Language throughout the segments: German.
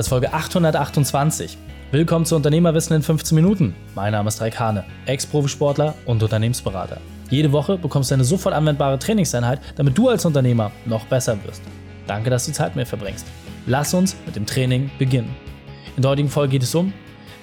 Das ist Folge 828. Willkommen zu Unternehmerwissen in 15 Minuten. Mein Name ist Raik Hane, Ex-Profisportler und Unternehmensberater. Jede Woche bekommst du eine sofort anwendbare Trainingseinheit, damit du als Unternehmer noch besser wirst. Danke, dass du die Zeit mit mir verbringst. Lass uns mit dem Training beginnen. In der heutigen Folge geht es um,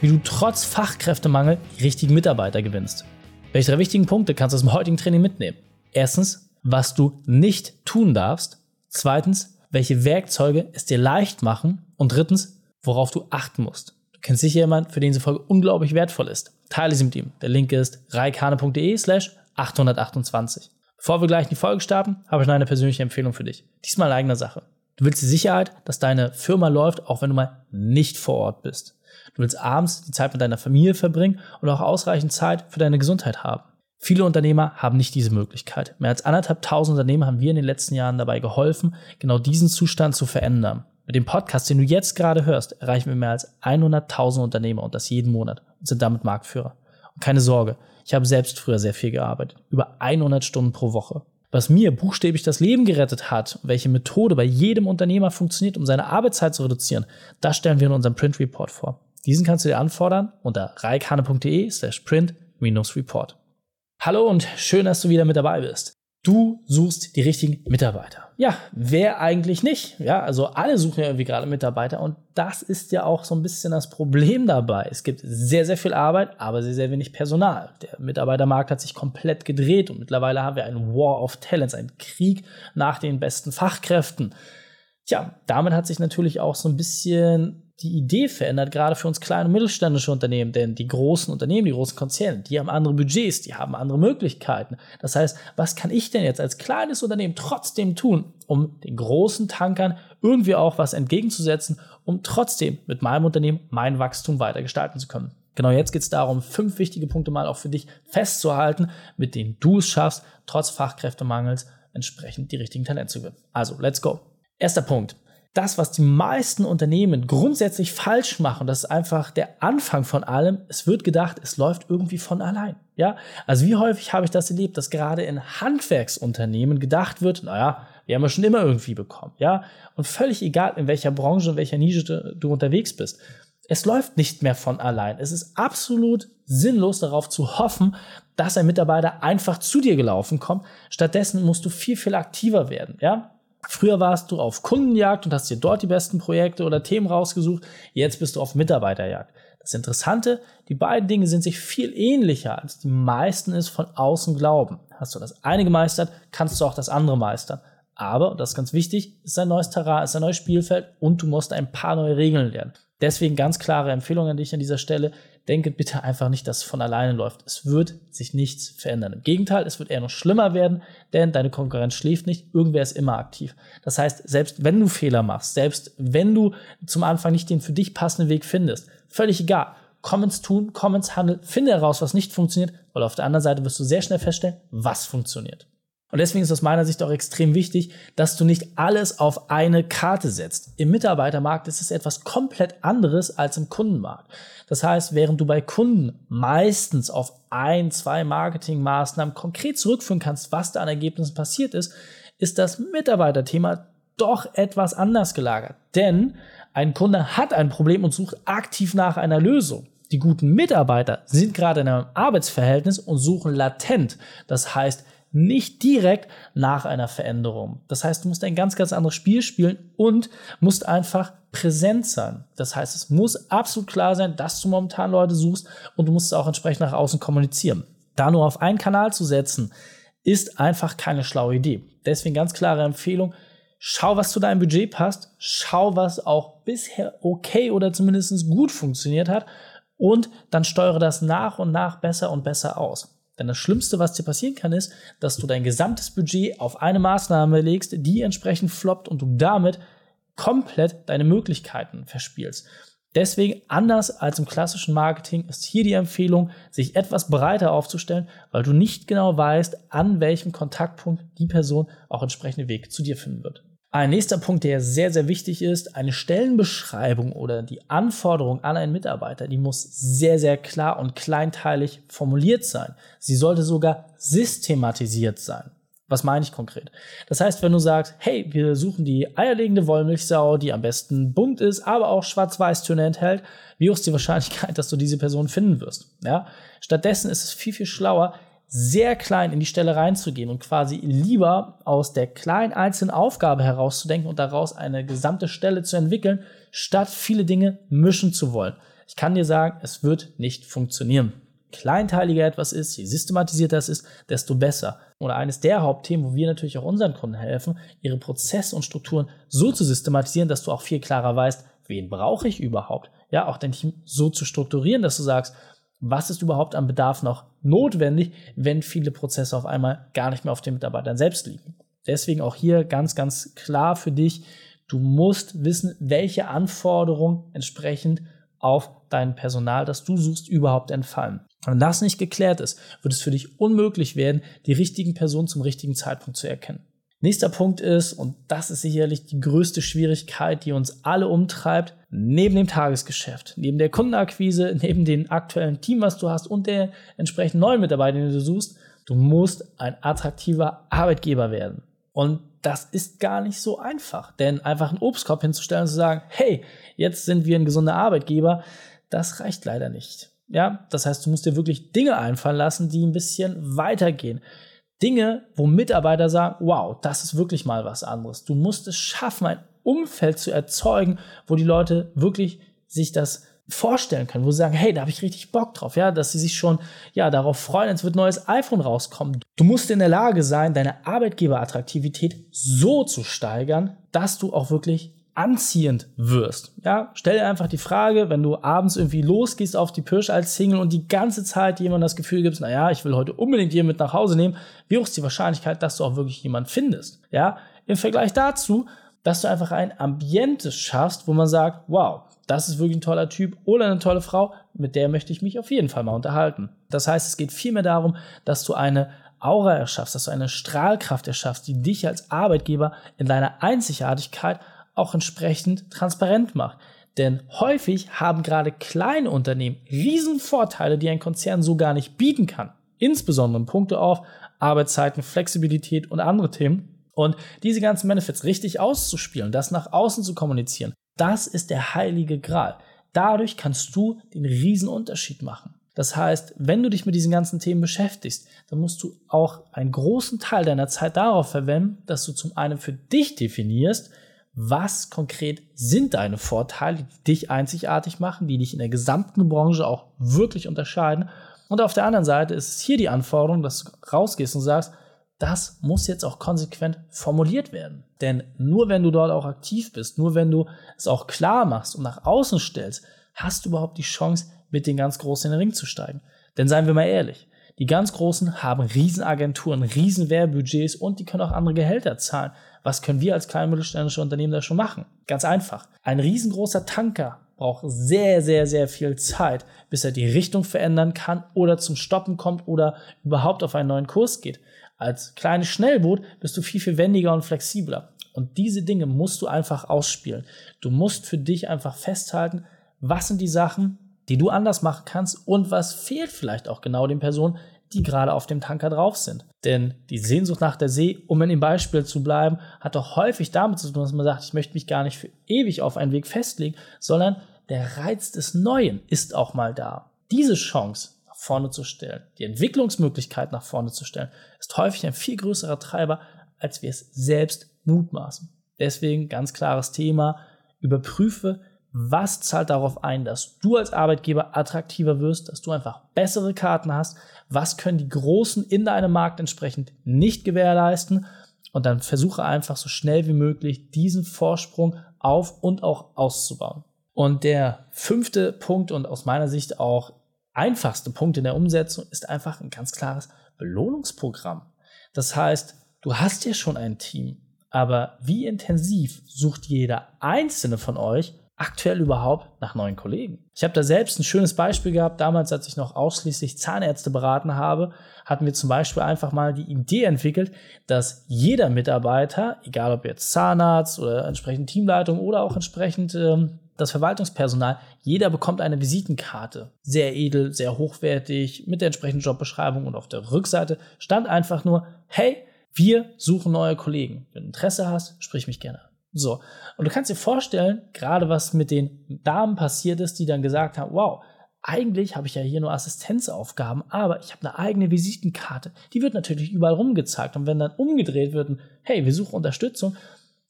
wie du trotz Fachkräftemangel die richtigen Mitarbeiter gewinnst. Welche drei wichtigen Punkte kannst du aus dem heutigen Training mitnehmen? Erstens, was du nicht tun darfst. Zweitens, welche Werkzeuge es dir leicht machen und drittens, worauf du achten musst. Du kennst sicher jemanden, für den diese Folge unglaublich wertvoll ist. Teile sie mit ihm. Der Link ist reikane.de slash 828. Bevor wir gleich in die Folge starten, habe ich noch eine persönliche Empfehlung für dich. Diesmal in eigener Sache. Du willst die Sicherheit, dass deine Firma läuft, auch wenn du mal nicht vor Ort bist. Du willst abends die Zeit mit deiner Familie verbringen und auch ausreichend Zeit für deine Gesundheit haben. Viele Unternehmer haben nicht diese Möglichkeit. Mehr als anderthalb tausend Unternehmer haben wir in den letzten Jahren dabei geholfen, genau diesen Zustand zu verändern. Mit dem Podcast, den du jetzt gerade hörst, erreichen wir mehr als 100.000 Unternehmer und das jeden Monat und sind damit Marktführer. Und keine Sorge, ich habe selbst früher sehr viel gearbeitet, über 100 Stunden pro Woche. Was mir buchstäblich das Leben gerettet hat, welche Methode bei jedem Unternehmer funktioniert, um seine Arbeitszeit zu reduzieren, das stellen wir in unserem Print Report vor. Diesen kannst du dir anfordern unter reikhane.de slash print-report. Hallo und schön, dass du wieder mit dabei bist. Du suchst die richtigen Mitarbeiter. Ja, wer eigentlich nicht? Ja, also alle suchen ja irgendwie gerade Mitarbeiter und das ist ja auch so ein bisschen das Problem dabei. Es gibt sehr, sehr viel Arbeit, aber sehr, sehr wenig Personal. Der Mitarbeitermarkt hat sich komplett gedreht und mittlerweile haben wir einen War of Talents, einen Krieg nach den besten Fachkräften. Tja, damit hat sich natürlich auch so ein bisschen die Idee verändert, gerade für uns kleine und mittelständische Unternehmen, denn die großen Unternehmen, die großen Konzerne, die haben andere Budgets, die haben andere Möglichkeiten. Das heißt, was kann ich denn jetzt als kleines Unternehmen trotzdem tun, um den großen Tankern irgendwie auch was entgegenzusetzen, um trotzdem mit meinem Unternehmen mein Wachstum weiter gestalten zu können? Genau jetzt geht es darum, fünf wichtige Punkte mal auch für dich festzuhalten, mit denen du es schaffst, trotz Fachkräftemangels entsprechend die richtigen Talente zu gewinnen. Also, let's go. Erster Punkt das, was die meisten Unternehmen grundsätzlich falsch machen, das ist einfach der Anfang von allem. Es wird gedacht, es läuft irgendwie von allein. Ja, also wie häufig habe ich das erlebt, dass gerade in Handwerksunternehmen gedacht wird, naja, wir haben ja schon immer irgendwie bekommen. Ja, und völlig egal, in welcher Branche, in welcher Nische du, du unterwegs bist. Es läuft nicht mehr von allein. Es ist absolut sinnlos darauf zu hoffen, dass ein Mitarbeiter einfach zu dir gelaufen kommt. Stattdessen musst du viel, viel aktiver werden. Ja, Früher warst du auf Kundenjagd und hast dir dort die besten Projekte oder Themen rausgesucht. Jetzt bist du auf Mitarbeiterjagd. Das Interessante, die beiden Dinge sind sich viel ähnlicher, als die meisten es von außen glauben. Hast du das eine gemeistert, kannst du auch das andere meistern. Aber, und das ist ganz wichtig, ist ein neues Terrain, ist ein neues Spielfeld und du musst ein paar neue Regeln lernen. Deswegen ganz klare Empfehlung an dich an dieser Stelle. Denke bitte einfach nicht, dass es von alleine läuft. Es wird sich nichts verändern. Im Gegenteil, es wird eher noch schlimmer werden, denn deine Konkurrenz schläft nicht. Irgendwer ist immer aktiv. Das heißt, selbst wenn du Fehler machst, selbst wenn du zum Anfang nicht den für dich passenden Weg findest, völlig egal. Komm ins Tun, komm ins Handeln, finde heraus, was nicht funktioniert, weil auf der anderen Seite wirst du sehr schnell feststellen, was funktioniert. Und deswegen ist aus meiner Sicht auch extrem wichtig, dass du nicht alles auf eine Karte setzt. Im Mitarbeitermarkt ist es etwas komplett anderes als im Kundenmarkt. Das heißt, während du bei Kunden meistens auf ein, zwei Marketingmaßnahmen konkret zurückführen kannst, was da an Ergebnissen passiert ist, ist das Mitarbeiterthema doch etwas anders gelagert. Denn ein Kunde hat ein Problem und sucht aktiv nach einer Lösung. Die guten Mitarbeiter sind gerade in einem Arbeitsverhältnis und suchen latent. Das heißt, nicht direkt nach einer Veränderung. Das heißt, du musst ein ganz, ganz anderes Spiel spielen und musst einfach präsent sein. Das heißt, es muss absolut klar sein, dass du momentan Leute suchst und du musst es auch entsprechend nach außen kommunizieren. Da nur auf einen Kanal zu setzen, ist einfach keine schlaue Idee. Deswegen ganz klare Empfehlung, schau, was zu deinem Budget passt, schau, was auch bisher okay oder zumindest gut funktioniert hat und dann steuere das nach und nach besser und besser aus. Denn das Schlimmste, was dir passieren kann, ist, dass du dein gesamtes Budget auf eine Maßnahme legst, die entsprechend floppt und du damit komplett deine Möglichkeiten verspielst. Deswegen, anders als im klassischen Marketing, ist hier die Empfehlung, sich etwas breiter aufzustellen, weil du nicht genau weißt, an welchem Kontaktpunkt die Person auch entsprechende Weg zu dir finden wird. Ein nächster Punkt, der sehr, sehr wichtig ist, eine Stellenbeschreibung oder die Anforderung an einen Mitarbeiter, die muss sehr, sehr klar und kleinteilig formuliert sein. Sie sollte sogar systematisiert sein. Was meine ich konkret? Das heißt, wenn du sagst, hey, wir suchen die eierlegende Wollmilchsau, die am besten bunt ist, aber auch Schwarz-Weiß-Töne enthält, wie hoch ist die Wahrscheinlichkeit, dass du diese Person finden wirst? Ja? Stattdessen ist es viel, viel schlauer, sehr klein in die Stelle reinzugehen und quasi lieber aus der kleinen einzelnen Aufgabe herauszudenken und daraus eine gesamte Stelle zu entwickeln, statt viele Dinge mischen zu wollen. Ich kann dir sagen, es wird nicht funktionieren. Kleinteiliger etwas ist, je systematisierter es ist, desto besser. Oder eines der Hauptthemen, wo wir natürlich auch unseren Kunden helfen, ihre Prozesse und Strukturen so zu systematisieren, dass du auch viel klarer weißt, wen brauche ich überhaupt? Ja, auch dein Team so zu strukturieren, dass du sagst, was ist überhaupt an Bedarf noch notwendig, wenn viele Prozesse auf einmal gar nicht mehr auf den Mitarbeitern selbst liegen. Deswegen auch hier ganz, ganz klar für dich, du musst wissen, welche Anforderungen entsprechend auf dein Personal, das du suchst, überhaupt entfallen. Wenn das nicht geklärt ist, wird es für dich unmöglich werden, die richtigen Personen zum richtigen Zeitpunkt zu erkennen. Nächster Punkt ist, und das ist sicherlich die größte Schwierigkeit, die uns alle umtreibt, neben dem Tagesgeschäft, neben der Kundenakquise, neben dem aktuellen Team, was du hast und der entsprechend neuen Mitarbeiter, den du suchst, du musst ein attraktiver Arbeitgeber werden. Und das ist gar nicht so einfach, denn einfach einen Obstkorb hinzustellen und zu sagen, hey, jetzt sind wir ein gesunder Arbeitgeber, das reicht leider nicht. Ja, das heißt, du musst dir wirklich Dinge einfallen lassen, die ein bisschen weitergehen. Dinge, wo Mitarbeiter sagen, wow, das ist wirklich mal was anderes. Du musst es schaffen, ein Umfeld zu erzeugen, wo die Leute wirklich sich das vorstellen können, wo sie sagen, hey, da habe ich richtig Bock drauf, ja, dass sie sich schon ja darauf freuen, es wird neues iPhone rauskommen. Du musst in der Lage sein, deine Arbeitgeberattraktivität so zu steigern, dass du auch wirklich anziehend wirst. Ja, stell dir einfach die Frage, wenn du abends irgendwie losgehst auf die Pirsch als Single und die ganze Zeit jemand das Gefühl gibst, naja, ich will heute unbedingt jemanden mit nach Hause nehmen, wie hoch ist die Wahrscheinlichkeit, dass du auch wirklich jemanden findest? Ja, im Vergleich dazu, dass du einfach ein Ambiente schaffst, wo man sagt, wow, das ist wirklich ein toller Typ oder eine tolle Frau, mit der möchte ich mich auf jeden Fall mal unterhalten. Das heißt, es geht vielmehr darum, dass du eine Aura erschaffst, dass du eine Strahlkraft erschaffst, die dich als Arbeitgeber in deiner Einzigartigkeit auch entsprechend transparent macht. Denn häufig haben gerade kleine Unternehmen Riesenvorteile, die ein Konzern so gar nicht bieten kann. Insbesondere in Punkte auf Arbeitszeiten, Flexibilität und andere Themen. Und diese ganzen Benefits richtig auszuspielen, das nach außen zu kommunizieren, das ist der heilige Gral. Dadurch kannst du den Riesenunterschied machen. Das heißt, wenn du dich mit diesen ganzen Themen beschäftigst, dann musst du auch einen großen Teil deiner Zeit darauf verwenden, dass du zum einen für dich definierst, was konkret sind deine Vorteile, die dich einzigartig machen, die dich in der gesamten Branche auch wirklich unterscheiden. Und auf der anderen Seite ist es hier die Anforderung, dass du rausgehst und sagst, das muss jetzt auch konsequent formuliert werden. Denn nur wenn du dort auch aktiv bist, nur wenn du es auch klar machst und nach außen stellst, hast du überhaupt die Chance, mit den ganz Großen in den Ring zu steigen. Denn seien wir mal ehrlich, die ganz Großen haben Riesenagenturen, Riesenwehrbudgets und die können auch andere Gehälter zahlen. Was können wir als kleine mittelständische Unternehmen da schon machen? Ganz einfach. Ein riesengroßer Tanker braucht sehr, sehr, sehr viel Zeit, bis er die Richtung verändern kann oder zum Stoppen kommt oder überhaupt auf einen neuen Kurs geht. Als kleines Schnellboot bist du viel, viel wendiger und flexibler. Und diese Dinge musst du einfach ausspielen. Du musst für dich einfach festhalten, was sind die Sachen, die du anders machen kannst und was fehlt vielleicht auch genau den Personen, die gerade auf dem Tanker drauf sind. Denn die Sehnsucht nach der See, um in dem Beispiel zu bleiben, hat doch häufig damit zu tun, dass man sagt, ich möchte mich gar nicht für ewig auf einen Weg festlegen, sondern der Reiz des Neuen ist auch mal da. Diese Chance nach vorne zu stellen, die Entwicklungsmöglichkeit nach vorne zu stellen, ist häufig ein viel größerer Treiber, als wir es selbst mutmaßen. Deswegen ganz klares Thema, überprüfe, was zahlt darauf ein, dass du als Arbeitgeber attraktiver wirst, dass du einfach bessere Karten hast, was können die Großen in deinem Markt entsprechend nicht gewährleisten und dann versuche einfach so schnell wie möglich diesen Vorsprung auf und auch auszubauen. Und der fünfte Punkt und aus meiner Sicht auch einfachste Punkt in der Umsetzung ist einfach ein ganz klares Belohnungsprogramm. Das heißt, du hast ja schon ein Team, aber wie intensiv sucht jeder einzelne von euch aktuell überhaupt nach neuen Kollegen? Ich habe da selbst ein schönes Beispiel gehabt. Damals, als ich noch ausschließlich Zahnärzte beraten habe, hatten wir zum Beispiel einfach mal die Idee entwickelt, dass jeder Mitarbeiter, egal ob jetzt Zahnarzt oder entsprechend Teamleitung oder auch entsprechend ähm, das Verwaltungspersonal, jeder bekommt eine Visitenkarte. Sehr edel, sehr hochwertig, mit der entsprechenden Jobbeschreibung und auf der Rückseite stand einfach nur, hey, Wir suchen neue Kollegen. Wenn du Interesse hast, sprich mich gerne. So. Und du kannst dir vorstellen, gerade was mit den Damen passiert ist, die dann gesagt haben, wow, eigentlich habe ich ja hier nur Assistenzaufgaben, aber ich habe eine eigene Visitenkarte. Die wird natürlich überall rumgezeigt. Und wenn dann umgedreht wird, hey, wir suchen Unterstützung,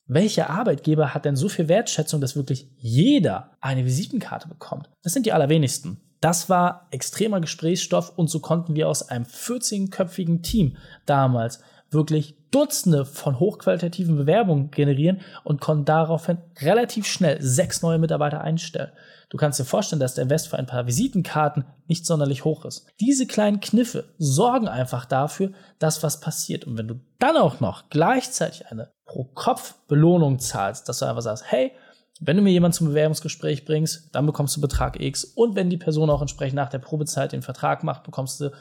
welcher Arbeitgeber hat denn so viel Wertschätzung, dass wirklich jeder eine Visitenkarte bekommt? Das sind die allerwenigsten. Das war extremer Gesprächsstoff und so konnten wir aus einem 14-köpfigen Team damals wirklich Dutzende von hochqualitativen Bewerbungen generieren und konnten daraufhin relativ schnell sechs neue Mitarbeiter einstellen. Du kannst dir vorstellen, dass der Invest für ein paar Visitenkarten nicht sonderlich hoch ist. Diese kleinen Kniffe sorgen einfach dafür, dass was passiert. Und wenn du dann auch noch gleichzeitig eine Pro-Kopf-Belohnung zahlst, dass du einfach sagst, hey, wenn du mir jemanden zum Bewerbungsgespräch bringst, dann bekommst du Betrag X. Und wenn die Person auch entsprechend nach der Probezeit den Vertrag macht, bekommst du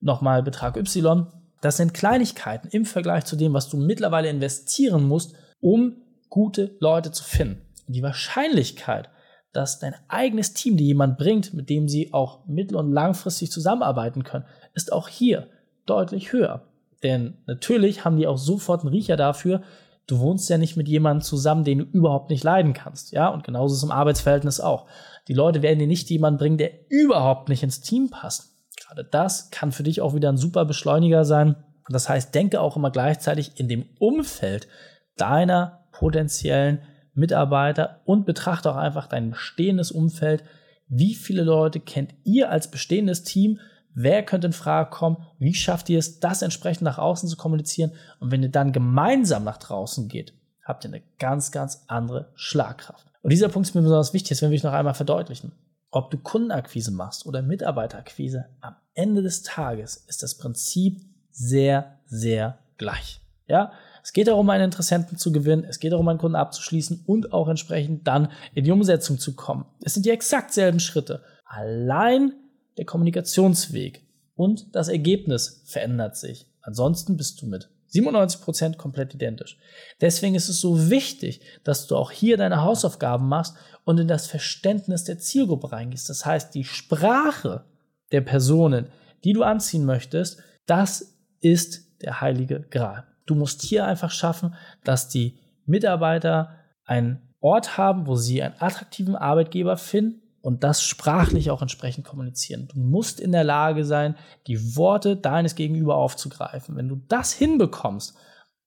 nochmal Betrag Y. Das sind Kleinigkeiten im Vergleich zu dem, was du mittlerweile investieren musst, um gute Leute zu finden. die Wahrscheinlichkeit, dass dein eigenes Team dir jemand bringt, mit dem sie auch mittel- und langfristig zusammenarbeiten können, ist auch hier deutlich höher. Denn natürlich haben die auch sofort einen Riecher dafür, du wohnst ja nicht mit jemandem zusammen, den du überhaupt nicht leiden kannst. Ja, und genauso ist es im Arbeitsverhältnis auch. Die Leute werden dir nicht jemanden bringen, der überhaupt nicht ins Team passt. Gerade das kann für dich auch wieder ein super Beschleuniger sein. Das heißt, denke auch immer gleichzeitig in dem Umfeld deiner potenziellen Mitarbeiter und betrachte auch einfach dein bestehendes Umfeld. Wie viele Leute kennt ihr als bestehendes Team? Wer könnte in Frage kommen? Wie schafft ihr es, das entsprechend nach außen zu kommunizieren? Und wenn ihr dann gemeinsam nach draußen geht, habt ihr eine ganz, ganz andere Schlagkraft. Und dieser Punkt ist mir besonders wichtig, das will ich noch einmal verdeutlichen. Ob du Kundenakquise machst oder Mitarbeiterakquise, am Ende des Tages ist das Prinzip sehr, sehr gleich. Ja, es geht darum, einen Interessenten zu gewinnen, es geht darum, einen Kunden abzuschließen und auch entsprechend dann in die Umsetzung zu kommen. Es sind die exakt selben Schritte. Allein der Kommunikationsweg und das Ergebnis verändert sich. Ansonsten bist du mit 97% komplett identisch. Deswegen ist es so wichtig, dass du auch hier deine Hausaufgaben machst und in das Verständnis der Zielgruppe reingehst. Das heißt, die Sprache der Personen, die du anziehen möchtest, das ist der heilige Gral. Du musst hier einfach schaffen, dass die Mitarbeiter einen Ort haben, wo sie einen attraktiven Arbeitgeber finden und das sprachlich auch entsprechend kommunizieren. Du musst in der Lage sein, die Worte deines Gegenüber aufzugreifen. Wenn du das hinbekommst,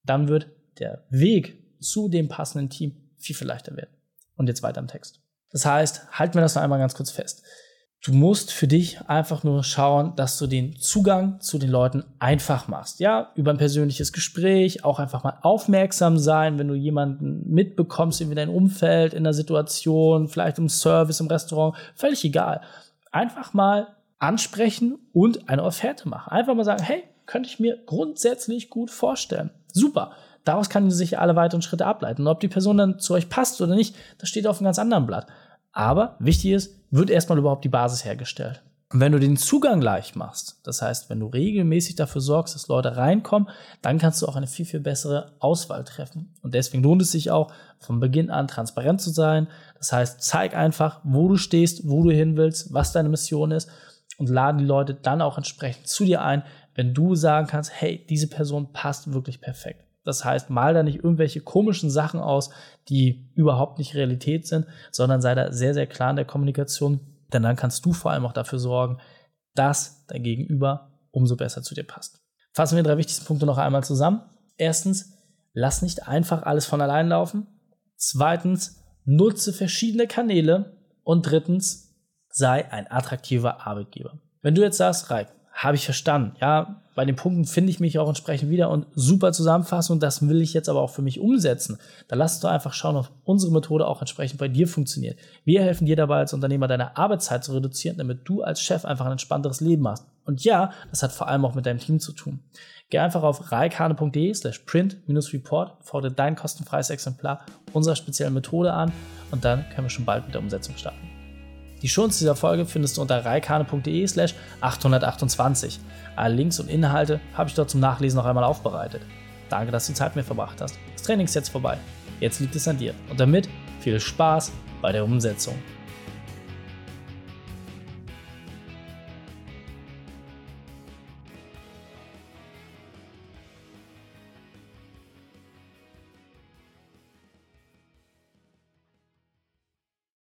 dann wird der Weg zu dem passenden Team viel, viel leichter werden. Und jetzt weiter im Text. Das heißt, halten wir das noch einmal ganz kurz fest. Du musst für dich einfach nur schauen, dass du den Zugang zu den Leuten einfach machst. Ja, über ein persönliches Gespräch, auch einfach mal aufmerksam sein, wenn du jemanden mitbekommst, in dein Umfeld, in der Situation, vielleicht im Service, im Restaurant, völlig egal. Einfach mal ansprechen und eine Offerte machen. Einfach mal sagen, hey, könnte ich mir grundsätzlich gut vorstellen. Super. Daraus kann sich alle weiteren Schritte ableiten. Und ob die Person dann zu euch passt oder nicht, das steht auf einem ganz anderen Blatt. Aber wichtig ist, wird erstmal überhaupt die Basis hergestellt. Und wenn du den Zugang leicht machst, das heißt, wenn du regelmäßig dafür sorgst, dass Leute reinkommen, dann kannst du auch eine viel, viel bessere Auswahl treffen. Und deswegen lohnt es sich auch, von Beginn an transparent zu sein. Das heißt, zeig einfach, wo du stehst, wo du hin willst, was deine Mission ist und laden die Leute dann auch entsprechend zu dir ein, wenn du sagen kannst, hey, diese Person passt wirklich perfekt. Das heißt, mal da nicht irgendwelche komischen Sachen aus, die überhaupt nicht Realität sind, sondern sei da sehr, sehr klar in der Kommunikation. Denn dann kannst du vor allem auch dafür sorgen, dass dein Gegenüber umso besser zu dir passt. Fassen wir die drei wichtigsten Punkte noch einmal zusammen. Erstens, lass nicht einfach alles von allein laufen. Zweitens, nutze verschiedene Kanäle. Und drittens, sei ein attraktiver Arbeitgeber. Wenn du jetzt sagst, Reik, habe ich verstanden. Ja, bei den Punkten finde ich mich auch entsprechend wieder und super Zusammenfassung. Das will ich jetzt aber auch für mich umsetzen. Da lass uns doch einfach schauen, ob unsere Methode auch entsprechend bei dir funktioniert. Wir helfen dir dabei als Unternehmer deine Arbeitszeit zu reduzieren, damit du als Chef einfach ein entspannteres Leben hast. Und ja, das hat vor allem auch mit deinem Team zu tun. Geh einfach auf reikane.de slash print-report, fordere dein kostenfreies Exemplar unserer speziellen Methode an und dann können wir schon bald mit der Umsetzung starten. Die Shownotes dieser Folge findest du unter reikane.de slash 828. Alle Links und Inhalte habe ich dort zum Nachlesen noch einmal aufbereitet. Danke, dass du die Zeit mit mir verbracht hast. Das Training ist jetzt vorbei. Jetzt liegt es an dir. Und damit viel Spaß bei der Umsetzung.